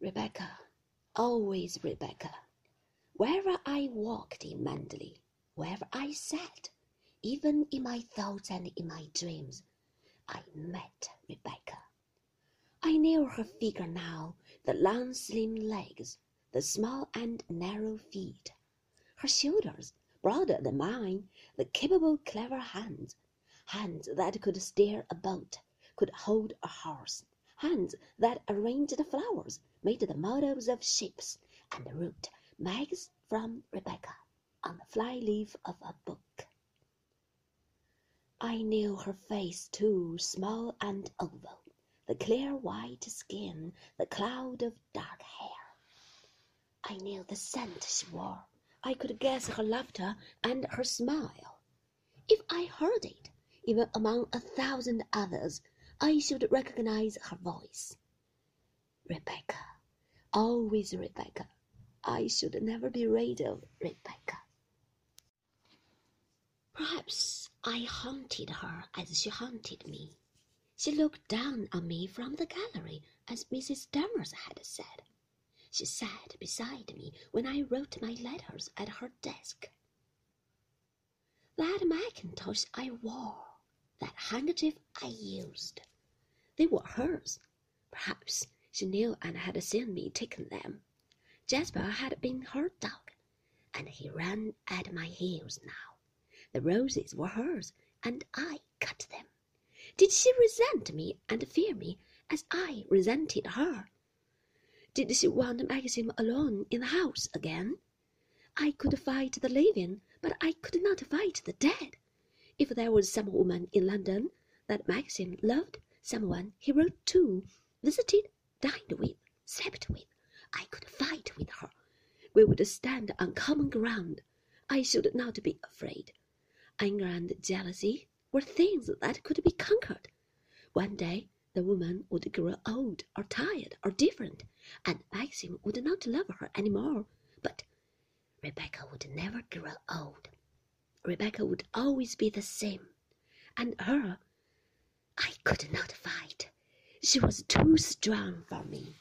Rebecca, always Rebecca. Wherever I walked in Manderley, wherever I sat, even in my thoughts and in my dreams, I met Rebecca. I knew her figure now, the long slim legs, the small and narrow feet, her shoulders, broader than mine, the capable, clever hands, hands that could steer a boat, could hold a horse, hands that arranged the flowers, made the models of ships, and wrote Max from Rebecca on the fly leaf of a book. I knew her face too, small and oval, the clear white skin, the cloud of dark hair. I knew the scent she wore. I could guess her laughter and her smile. If I heard it, even among a thousand others, I should recognize her voice. Rebecca, always Rebecca. I should never be rid of Rebecca. Perhaps I haunted her as she haunted me. She looked down on me from the gallery, as Mrs. Danvers had said. She sat beside me when I wrote my letters at her desk. That mackintosh I wore, that handkerchief I used, they were hers. Perhaps she knew and had seen me taking them. Jasper had been her dog, and he ran at my heels now. The roses were hers, and I cut them. Did she resent me and fear me as I resented her? Did she want Maxim alone in the house again? I could fight the living, but I could not fight the dead. If there was some woman in London that Maxim loved, someone he wrote to, visited, dined with, slept with, I could fight with her. We would stand on common ground. I should not be afraid. Anger and jealousy were things that could be conquered. One day the woman would grow old or tired or different, and Maxim would not love her any more. But Rebecca would never grow old. Rebecca would always be the same. And her, I could not. She was too strong for me.